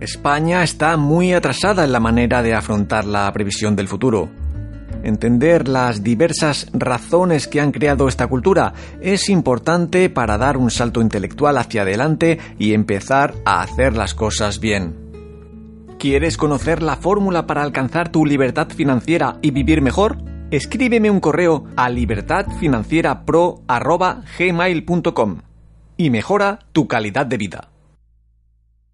España está muy atrasada en la manera de afrontar la previsión del futuro. Entender las diversas razones que han creado esta cultura es importante para dar un salto intelectual hacia adelante y empezar a hacer las cosas bien. ¿Quieres conocer la fórmula para alcanzar tu libertad financiera y vivir mejor? Escríbeme un correo a libertadfinancierapro.gmail.com y mejora tu calidad de vida.